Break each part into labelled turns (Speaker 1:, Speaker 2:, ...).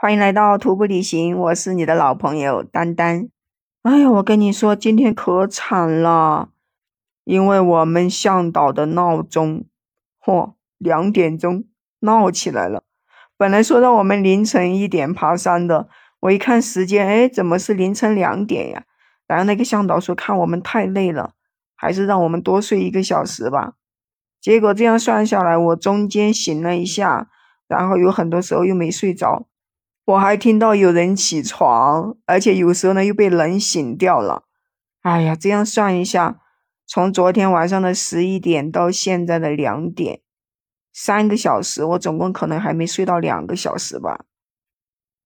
Speaker 1: 欢迎来到徒步旅行，我是你的老朋友丹丹。哎呀，我跟你说，今天可惨了，因为我们向导的闹钟，嚯，两点钟闹起来了。本来说让我们凌晨一点爬山的，我一看时间，哎，怎么是凌晨两点呀？然后那个向导说，看我们太累了，还是让我们多睡一个小时吧。结果这样算下来，我中间醒了一下，然后有很多时候又没睡着。我还听到有人起床，而且有时候呢又被冷醒掉了。哎呀，这样算一下，从昨天晚上的十一点到现在的两点，三个小时，我总共可能还没睡到两个小时吧。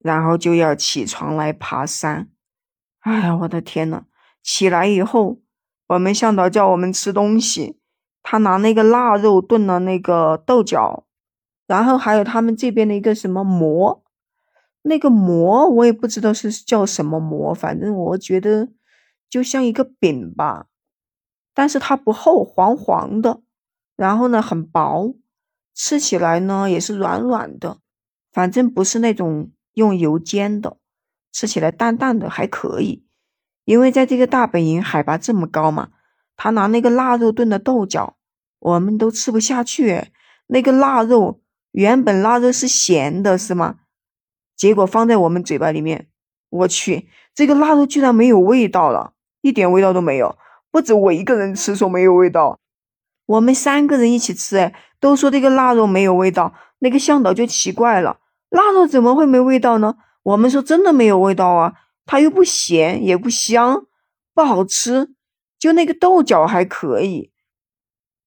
Speaker 1: 然后就要起床来爬山。哎呀，我的天呐！起来以后，我们向导叫我们吃东西，他拿那个腊肉炖了那个豆角，然后还有他们这边的一个什么馍。那个馍我也不知道是叫什么馍，反正我觉得就像一个饼吧，但是它不厚，黄黄的，然后呢很薄，吃起来呢也是软软的，反正不是那种用油煎的，吃起来淡淡的还可以。因为在这个大本营海拔这么高嘛，他拿那个腊肉炖的豆角，我们都吃不下去。那个腊肉原本腊肉是咸的，是吗？结果放在我们嘴巴里面，我去，这个腊肉居然没有味道了，一点味道都没有。不止我一个人吃说没有味道，我们三个人一起吃，哎，都说这个腊肉没有味道。那个向导就奇怪了，腊肉怎么会没味道呢？我们说真的没有味道啊，它又不咸也不香，不好吃。就那个豆角还可以，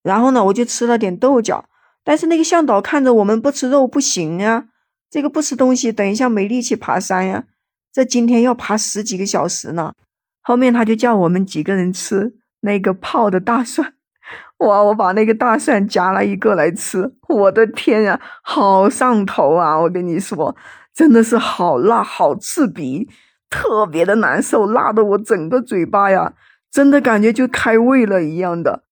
Speaker 1: 然后呢，我就吃了点豆角，但是那个向导看着我们不吃肉不行啊。这个不吃东西，等一下没力气爬山呀。这今天要爬十几个小时呢。后面他就叫我们几个人吃那个泡的大蒜。哇，我把那个大蒜夹了一个来吃，我的天呀，好上头啊！我跟你说，真的是好辣，好刺鼻，特别的难受，辣的我整个嘴巴呀，真的感觉就开胃了一样的。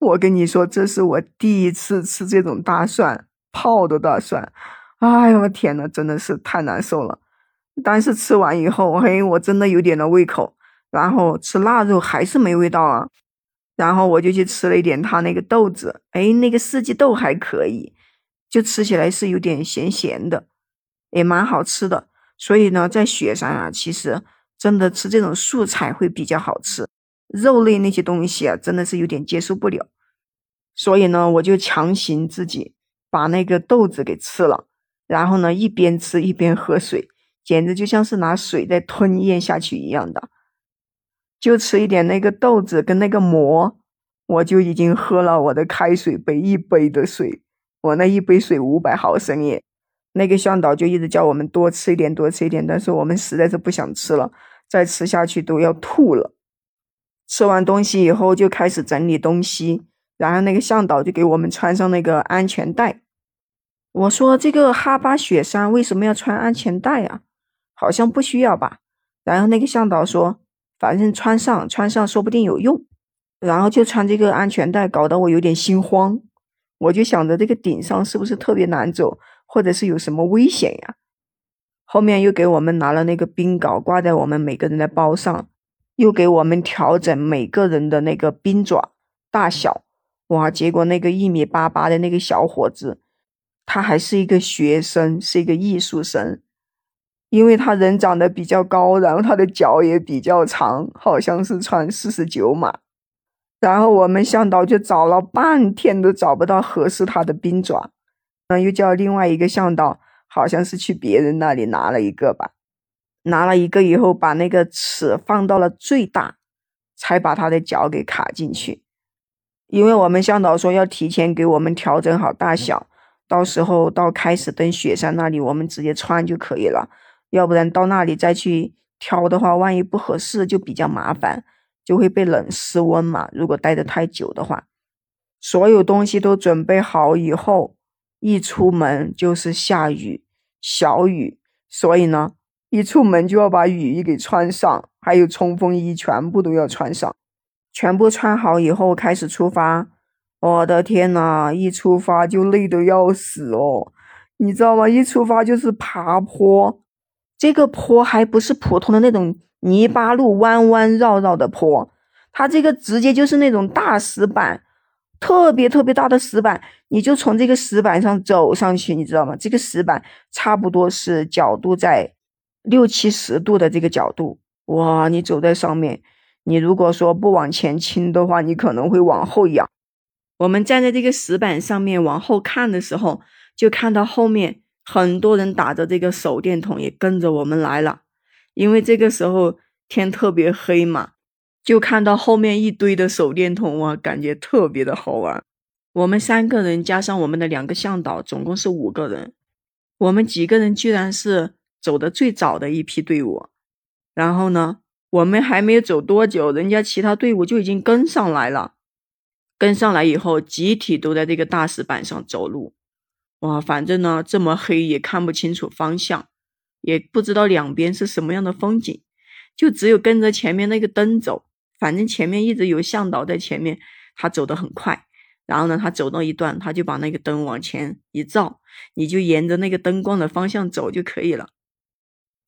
Speaker 1: 我跟你说，这是我第一次吃这种大蒜泡的大蒜。哎呦我天呐，真的是太难受了。但是吃完以后，嘿，我真的有点了胃口。然后吃腊肉还是没味道啊。然后我就去吃了一点他那个豆子，哎，那个四季豆还可以，就吃起来是有点咸咸的，也蛮好吃的。所以呢，在雪山啊，其实真的吃这种素菜会比较好吃，肉类那些东西啊，真的是有点接受不了。所以呢，我就强行自己把那个豆子给吃了。然后呢，一边吃一边喝水，简直就像是拿水在吞咽下去一样的。就吃一点那个豆子跟那个馍，我就已经喝了我的开水杯一杯的水。我那一杯水五百毫升耶。那个向导就一直叫我们多吃一点，多吃一点，但是我们实在是不想吃了，再吃下去都要吐了。吃完东西以后就开始整理东西，然后那个向导就给我们穿上那个安全带。我说这个哈巴雪山为什么要穿安全带啊？好像不需要吧。然后那个向导说，反正穿上穿上说不定有用。然后就穿这个安全带，搞得我有点心慌。我就想着这个顶上是不是特别难走，或者是有什么危险呀？后面又给我们拿了那个冰镐挂在我们每个人的包上，又给我们调整每个人的那个冰爪大小。哇，结果那个一米八八的那个小伙子。他还是一个学生，是一个艺术生，因为他人长得比较高，然后他的脚也比较长，好像是穿四十九码。然后我们向导就找了半天都找不到合适他的冰爪，嗯，又叫另外一个向导，好像是去别人那里拿了一个吧，拿了一个以后把那个尺放到了最大，才把他的脚给卡进去。因为我们向导说要提前给我们调整好大小。到时候到开始登雪山那里，我们直接穿就可以了。要不然到那里再去挑的话，万一不合适就比较麻烦，就会被冷失温嘛。如果待得太久的话，所有东西都准备好以后，一出门就是下雨，小雨，所以呢，一出门就要把雨衣给穿上，还有冲锋衣全部都要穿上。全部穿好以后，开始出发。我的天呐，一出发就累得要死哦！你知道吗？一出发就是爬坡，这个坡还不是普通的那种泥巴路，弯弯绕绕的坡，它这个直接就是那种大石板，特别特别大的石板，你就从这个石板上走上去，你知道吗？这个石板差不多是角度在六七十度的这个角度，哇，你走在上面，你如果说不往前倾的话，你可能会往后仰。我们站在这个石板上面往后看的时候，就看到后面。很多人打着这个手电筒也跟着我们来了，因为这个时候天特别黑嘛，就看到后面一堆的手电筒哇，感觉特别的好玩。我们三个人加上我们的两个向导，总共是五个人。我们几个人居然是走的最早的一批队伍，然后呢，我们还没有走多久，人家其他队伍就已经跟上来了。跟上来以后，集体都在这个大石板上走路。哇，反正呢这么黑也看不清楚方向，也不知道两边是什么样的风景，就只有跟着前面那个灯走。反正前面一直有向导在前面，他走得很快。然后呢，他走到一段，他就把那个灯往前一照，你就沿着那个灯光的方向走就可以了。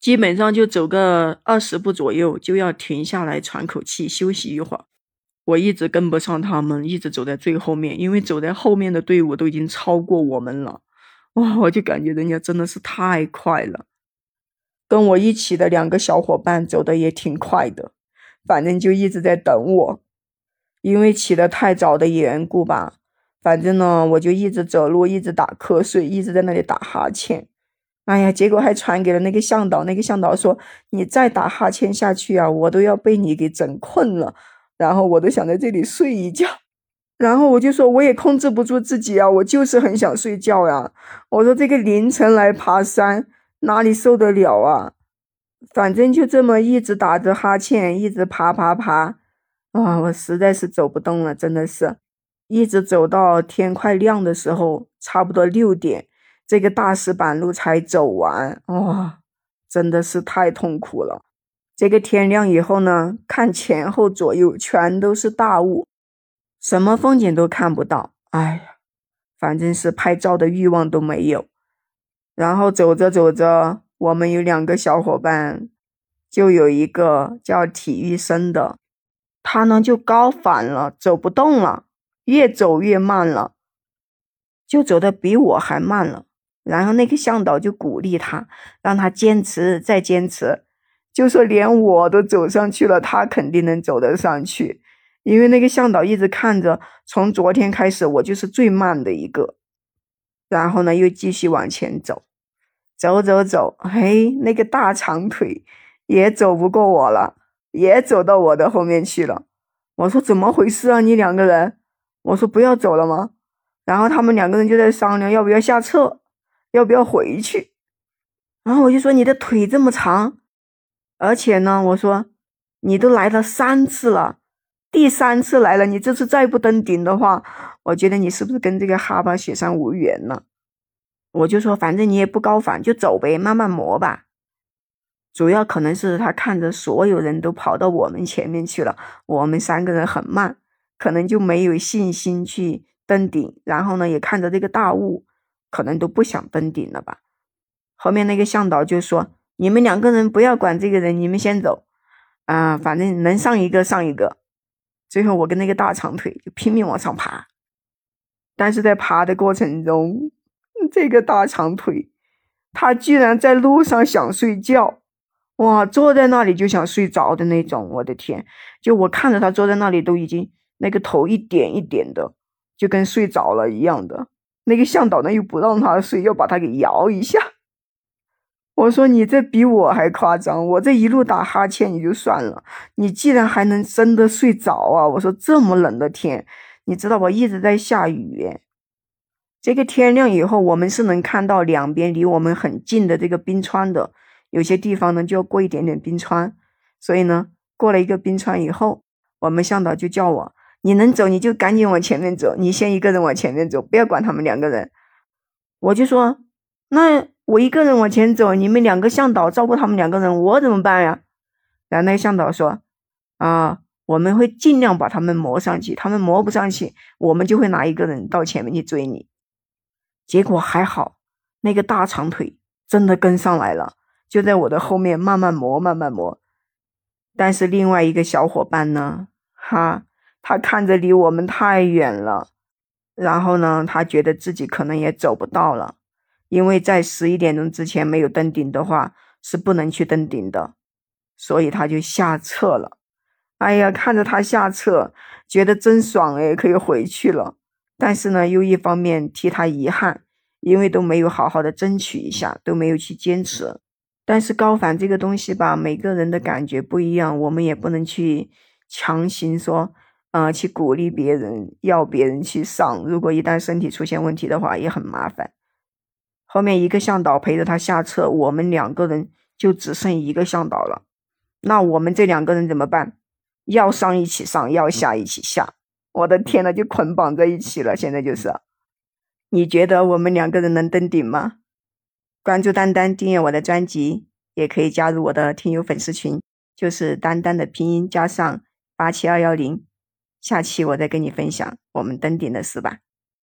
Speaker 1: 基本上就走个二十步左右，就要停下来喘口气休息一会儿。我一直跟不上他们，一直走在最后面，因为走在后面的队伍都已经超过我们了。哇，我就感觉人家真的是太快了。跟我一起的两个小伙伴走的也挺快的，反正就一直在等我。因为起得太早的缘故吧，反正呢，我就一直走路，一直打瞌睡，一直在那里打哈欠。哎呀，结果还传给了那个向导，那个向导说：“你再打哈欠下去啊，我都要被你给整困了。”然后我都想在这里睡一觉。然后我就说，我也控制不住自己啊，我就是很想睡觉呀。我说这个凌晨来爬山，哪里受得了啊？反正就这么一直打着哈欠，一直爬爬爬，啊，我实在是走不动了，真的是，一直走到天快亮的时候，差不多六点，这个大石板路才走完，哇，真的是太痛苦了。这个天亮以后呢，看前后左右全都是大雾。什么风景都看不到，哎呀，反正是拍照的欲望都没有。然后走着走着，我们有两个小伙伴，就有一个叫体育生的，他呢就高反了，走不动了，越走越慢了，就走的比我还慢了。然后那个向导就鼓励他，让他坚持再坚持，就说连我都走上去了，他肯定能走得上去。因为那个向导一直看着，从昨天开始我就是最慢的一个，然后呢又继续往前走，走走走，嘿，那个大长腿也走不过我了，也走到我的后面去了。我说怎么回事啊？你两个人？我说不要走了吗？然后他们两个人就在商量要不要下撤，要不要回去。然后我就说你的腿这么长，而且呢，我说你都来了三次了。第三次来了，你这次再不登顶的话，我觉得你是不是跟这个哈巴雪山无缘了？我就说，反正你也不高反，就走呗，慢慢磨吧。主要可能是他看着所有人都跑到我们前面去了，我们三个人很慢，可能就没有信心去登顶。然后呢，也看着这个大雾，可能都不想登顶了吧。后面那个向导就说：“你们两个人不要管这个人，你们先走啊，反正能上一个上一个。”最后，我跟那个大长腿就拼命往上爬，但是在爬的过程中，这个大长腿他居然在路上想睡觉，哇，坐在那里就想睡着的那种，我的天！就我看着他坐在那里，都已经那个头一点一点的，就跟睡着了一样的。那个向导呢又不让他睡，要把他给摇一下。我说你这比我还夸张，我这一路打哈欠也就算了，你既然还能真的睡着啊！我说这么冷的天，你知道吧？一直在下雨。这个天亮以后，我们是能看到两边离我们很近的这个冰川的，有些地方呢就要过一点点冰川。所以呢，过了一个冰川以后，我们向导就叫我，你能走你就赶紧往前面走，你先一个人往前面走，不要管他们两个人。我就说那。我一个人往前走，你们两个向导照顾他们两个人，我怎么办呀？然后那个向导说：“啊，我们会尽量把他们磨上去，他们磨不上去，我们就会拿一个人到前面去追你。”结果还好，那个大长腿真的跟上来了，就在我的后面慢慢磨，慢慢磨。但是另外一个小伙伴呢，哈，他看着离我们太远了，然后呢，他觉得自己可能也走不到了，因为在十一点钟之前没有登顶的话是不能去登顶的，所以他就下撤了。哎呀，看着他下撤，觉得真爽哎，可以回去了。但是呢，又一方面替他遗憾，因为都没有好好的争取一下，都没有去坚持。但是高反这个东西吧，每个人的感觉不一样，我们也不能去强行说，呃，去鼓励别人，要别人去上。如果一旦身体出现问题的话，也很麻烦。后面一个向导陪着他下车，我们两个人就只剩一个向导了。那我们这两个人怎么办？要上一起上，要下一起下。我的天呐，就捆绑在一起了。现在就是，你觉得我们两个人能登顶吗？关注丹丹，订阅我的专辑，也可以加入我的听友粉丝群，就是丹丹的拼音加上八七二幺零。下期我再跟你分享我们登顶的事吧。